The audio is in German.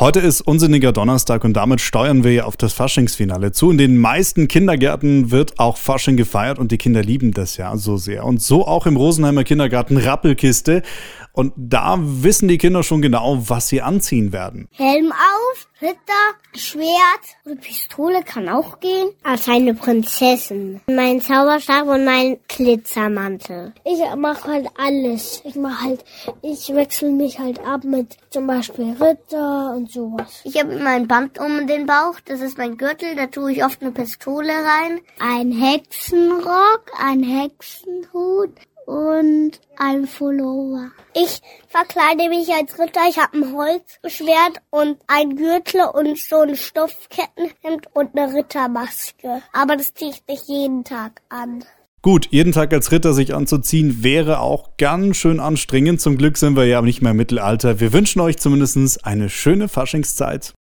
Heute ist unsinniger Donnerstag und damit steuern wir ja auf das Faschingsfinale zu. In den meisten Kindergärten wird auch Fasching gefeiert und die Kinder lieben das ja so sehr. Und so auch im Rosenheimer Kindergarten Rappelkiste. Und da wissen die Kinder schon genau, was sie anziehen werden. Helm auf, Ritter, Schwert oder Pistole kann auch gehen. Als eine Prinzessin. Mein Zauberstab und mein Glitzermantel. Ich mache halt alles. Ich mache halt, ich wechsle mich halt ab mit zum Beispiel Ritter sowas. Ich habe immer ein Band um den Bauch. Das ist mein Gürtel. Da tue ich oft eine Pistole rein. Ein Hexenrock, ein Hexenhut, und ein Pullover. Ich verkleide mich als Ritter. Ich habe ein Holzschwert und ein Gürtel und so ein Stoffkettenhemd und eine Rittermaske. Aber das ziehe ich nicht jeden Tag an. Gut, jeden Tag als Ritter sich anzuziehen wäre auch ganz schön anstrengend. Zum Glück sind wir ja nicht mehr im Mittelalter. Wir wünschen euch zumindest eine schöne Faschingszeit.